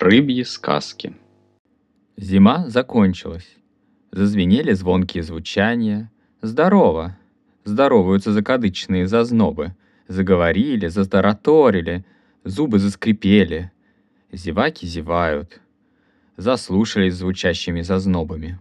Рыбьи сказки. Зима закончилась. Зазвенели звонкие звучания. Здорово! Здороваются закадычные зазнобы. Заговорили, затараторили, зубы заскрипели. Зеваки зевают. Заслушались звучащими зазнобами.